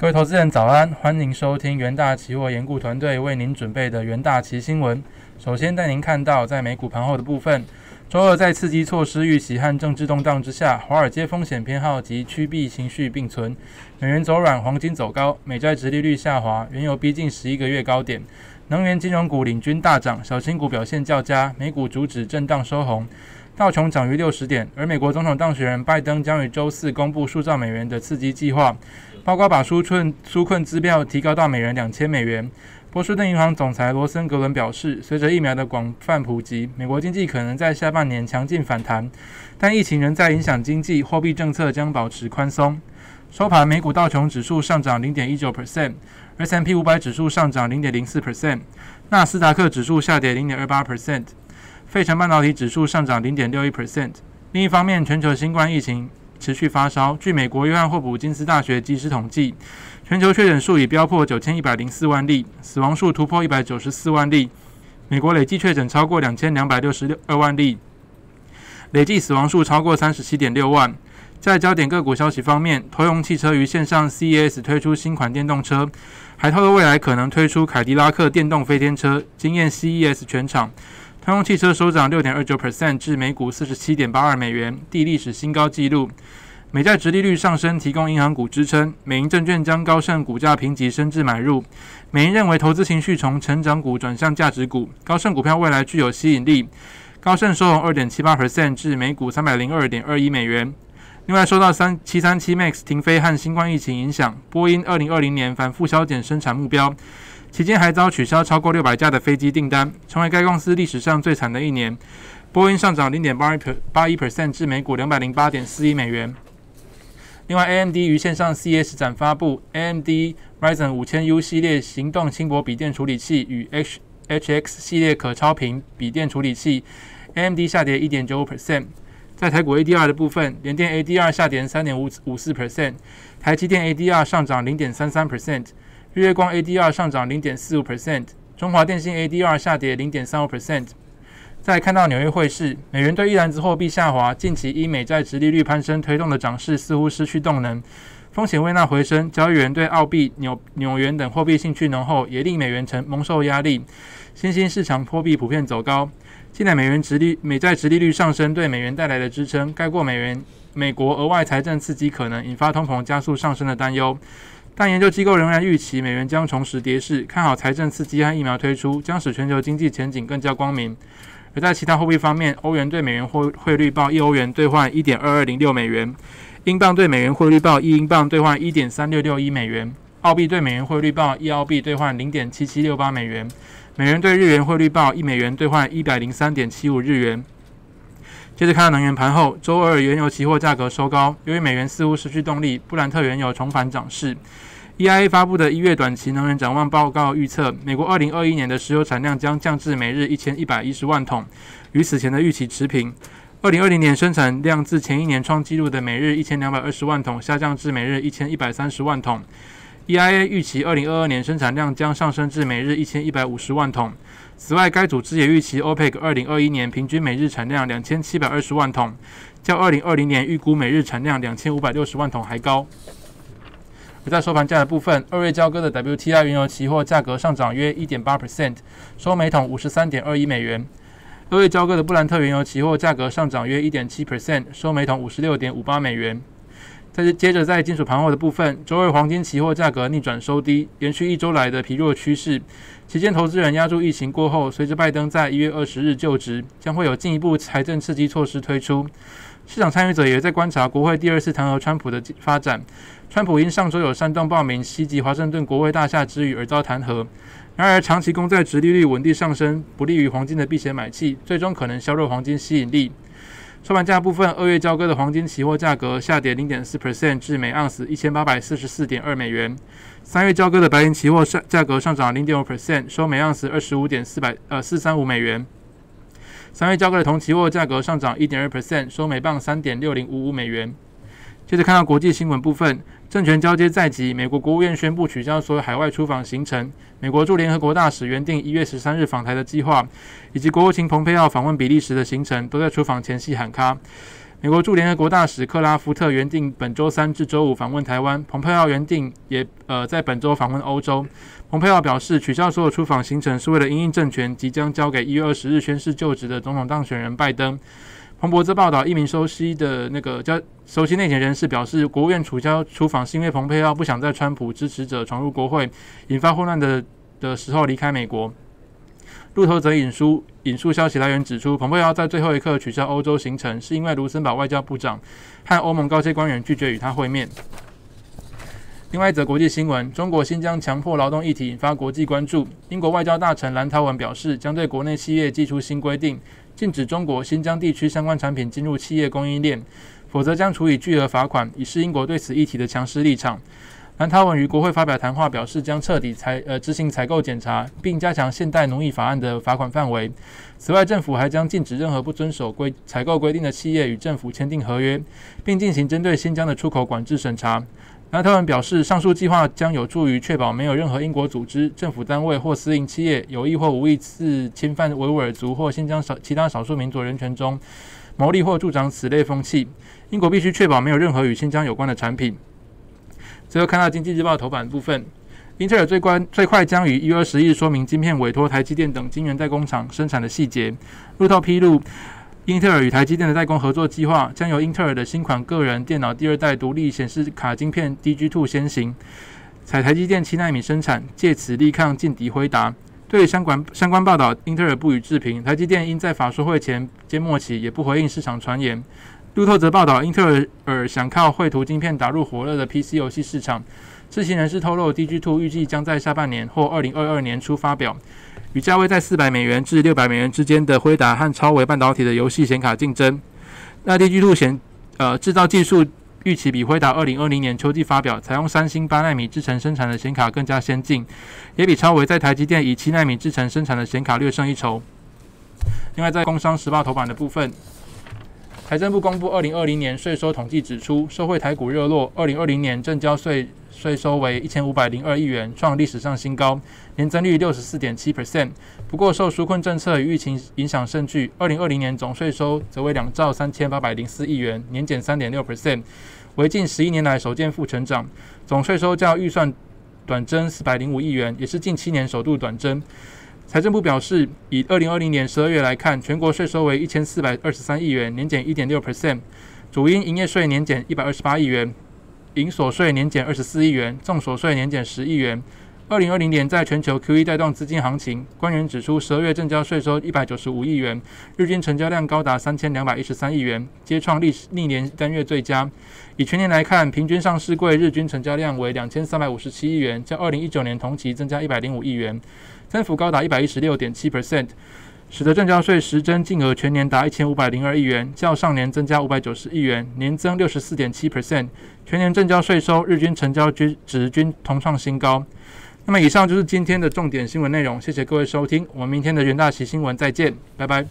各位投资人早安，欢迎收听元大期货研顾团队为您准备的元大期新闻。首先带您看到在美股盘后的部分，周二在刺激措施预期和政治动荡之下，华尔街风险偏好及趋避情绪并存，美元走软，黄金走高，美债直利率下滑，原油逼近十一个月高点，能源金融股领军大涨，小型股表现较佳，美股主指震荡收红。道琼涨逾六十点，而美国总统当选人拜登将于周四公布数兆美元的刺激计划，包括把纾困纾困支票提高到每人两千美元。波士顿银行总裁罗森格伦表示，随着疫苗的广泛普及，美国经济可能在下半年强劲反弹，但疫情仍在影响经济，货币政策将保持宽松。收盘，美股道琼指数上涨零点一九 percent，S&P 五百指数上涨零点零四 percent，纳斯达克指数下跌零点二八 percent。费城半导体指数上涨零点六一 percent。另一方面，全球新冠疫情持续发烧。据美国约翰霍普金斯大学即时统计，全球确诊数已飙破九千一百零四万例，死亡数突破一百九十四万例。美国累计确诊超过两千两百六十六二万例，累计死亡数超过三十七点六万。在焦点个股消息方面，通用汽车于线上 CES 推出新款电动车，还透露未来可能推出凯迪拉克电动飞天车，惊艳 CES 全场。通用汽车收涨六点二九 percent 至每股四十七点八二美元，缔历史新高纪录。美债直利率上升，提供银行股支撑。美银证券将高盛股价评级升至买入。美银认为投资情绪从成长股转向价值股，高盛股票未来具有吸引力。高盛收红二点七八 percent 至每股三百零二点二一美元。另外，受到三七三七 MAX 停飞和新冠疫情影响，波音二零二零年反复削减生产目标。期间还遭取消超过六百架的飞机订单，成为该公司历史上最惨的一年。波音上涨零点八一八一 percent 至每股两百零八点四一美元。另外，AMD 于线上 CES 展发布 AMD Ryzen 五千 U 系列行动轻薄笔电处理器与 H HX 系列可超频笔电处理器，AMD 下跌一点九五 percent。在台股 ADR 的部分，联电 ADR 下跌三点五五四 percent，台积电 ADR 上涨零点三三 percent。日月光 ADR 上涨零点四五 percent，中华电信 ADR 下跌零点三五 percent。再看到纽约汇市，美元对一篮子货币下滑，近期因美债直利率攀升推动的涨势似乎失去动能，风险微纳回升，交易员对澳币、纽纽元等货币兴趣浓厚，也令美元承蒙受压力。新兴市场货币普遍走高，近来美元直利美债直利率上升对美元带来的支撑，盖过美元美国额外财政刺激可能引发通膨加速上升的担忧。但研究机构仍然预期美元将重拾跌势，看好财政刺激和疫苗推出将使全球经济前景更加光明。而在其他货币方面，欧元对美元汇汇率报一欧元兑换一点二二零六美元，英镑对美元汇率报一英镑兑换一点三六六一美元，澳币对美元汇率报一澳币兑换零点七七六八美元，美元对日元汇率报一美元兑换一百零三点七五日元。接着看到能源盘后，周二原油期货价格收高，由于美元似乎失去动力，布兰特原油重返涨势。EIA 发布的一月短期能源展望报告预测，美国二零二一年的石油产量将降至每日一千一百一十万桶，与此前的预期持平。二零二零年生产量自前一年创纪录的每日一千两百二十万桶下降至每日一千一百三十万桶。EIA 预期二零二二年生产量将上升至每日一千一百五十万桶。此外，该组织也预期 OPEC 二零二一年平均每日产量两千七百二十万桶，较二零二零年预估每日产量两千五百六十万桶还高。而在收盘价的部分，二月交割的 WTI 原油期货价格上涨约一点八 percent，收每桶五十三点二一美元。二月交割的布兰特原油期货价格上涨约一点七 percent，收每桶五十六点五八美元。接着在金属盘后的部分，周二黄金期货价格逆转收低，延续一周来的疲弱趋势。期间投资人压住疫情过后，随着拜登在一月二十日就职，将会有进一步财政刺激措施推出。市场参与者也在观察国会第二次弹劾川普的发展。川普因上周有煽动暴民袭击华盛顿国会大厦之余而遭弹劾。然而，长期公债殖利率稳定上升，不利于黄金的避险买气，最终可能削弱黄金吸引力。收盘价部分，二月交割的黄金期货价格下跌零点四 percent 至每盎司一千八百四十四点二美元。三月交割的白银期货上价格上涨零点五 percent，收每盎司二十五点四百呃四三五美元。三月交割的铜期货价格上涨一点二 percent，收每磅三点六零五五美元。接着看到国际新闻部分。政权交接在即，美国国务院宣布取消所有海外出访行程。美国驻联合国大使原定一月十三日访台的计划，以及国务卿蓬佩奥访问比利时的行程，都在出访前夕喊卡。美国驻联合国大使克拉夫特原定本周三至周五访问台湾，蓬佩奥原定也呃在本周访问欧洲。蓬佩奥表示，取消所有出访行程是为了因应政权即将交给一月二十日宣誓就职的总统当选人拜登。彭博则报道，一名熟悉的那个叫熟悉内情人士表示，国务院取消出访是因为蓬佩奥不想在川普支持者闯入国会，引发混乱的的时候离开美国。路透则引述引述消息来源指出，蓬佩奥在最后一刻取消欧洲行程，是因为卢森堡外交部长和欧盟高阶官员拒绝与他会面。另外一则国际新闻：中国新疆强迫劳动议题引发国际关注。英国外交大臣兰涛文表示，将对国内企业寄出新规定，禁止中国新疆地区相关产品进入企业供应链，否则将处以巨额罚款，以示英国对此议题的强势立场。兰塔文于国会发表谈话，表示将彻底采呃执行采购检查，并加强现代农业法案的罚款范围。此外，政府还将禁止任何不遵守规采购规定的企业与政府签订合约，并进行针对新疆的出口管制审查。兰塔文表示，上述计划将有助于确保没有任何英国组织、政府单位或私营企业有意或无意次侵犯维吾尔族或新疆少其他少数民族人权中牟利或助长此类风气。英国必须确保没有任何与新疆有关的产品。最后看到《经济日报》头版部分，英特尔最关最快将于一月二十日说明晶片委托台积电等晶圆代工厂生产的细节。路透披露，英特尔与台积电的代工合作计划将由英特尔的新款个人电脑第二代独立显示卡晶片 DG2 先行，采台积电七纳米生产，借此力抗劲敌辉达。对相关相关报道，英特尔不予置评。台积电因在法说会前揭末期，也不回应市场传言。路透则报道，英特尔想靠绘图晶片打入火热的 PC 游戏市场。知情人士透露，DG2 预计将在下半年或二零二二年初发表，与价位在400美元至600美元之间的辉达和超维半导体的游戏显卡竞争。那 DG2 显呃制造技术预期比辉达2020年秋季发表采用三星八纳米制程生产的显卡更加先进，也比超维在台积电以七纳米制程生产的显卡略胜一筹。另外，在工商时报头版的部分。财政部公布二零二零年税收统计指出，社会台股热络，二零二零年正交税税收为一千五百零二亿元，创历史上新高，年增率六十四点七 percent。不过，受纾困政策与疫情影响甚巨，二零二零年总税收则为两兆三千八百零四亿元，年减三点六 percent，为近十一年来首见负成长。总税收较预算短增四百零五亿元，也是近七年首度短增。财政部表示，以二零二零年十二月来看，全国税收为一千四百二十三亿元，年减一点六 percent，主因营业税年减一百二十八亿元，营所税年减二十四亿元，重所税年减十亿元。二零二零年在全球 QE 带动资金行情，官员指出，十二月正交税收一百九十五亿元，日均成交量高达三千两百一十三亿元，皆创历史历年单月最佳。以全年来看，平均上市柜日均成交量为两千三百五十七亿元，较二零一九年同期增加一百零五亿元。增幅高达一百一十六点七 percent，使得正交税实征金额全年达一千五百零二亿元，较上年增加五百九十亿元，年增六十四点七 percent。全年正交税收日均成交均值均同创新高。那么以上就是今天的重点新闻内容，谢谢各位收听，我们明天的元大旗新闻再见，拜拜。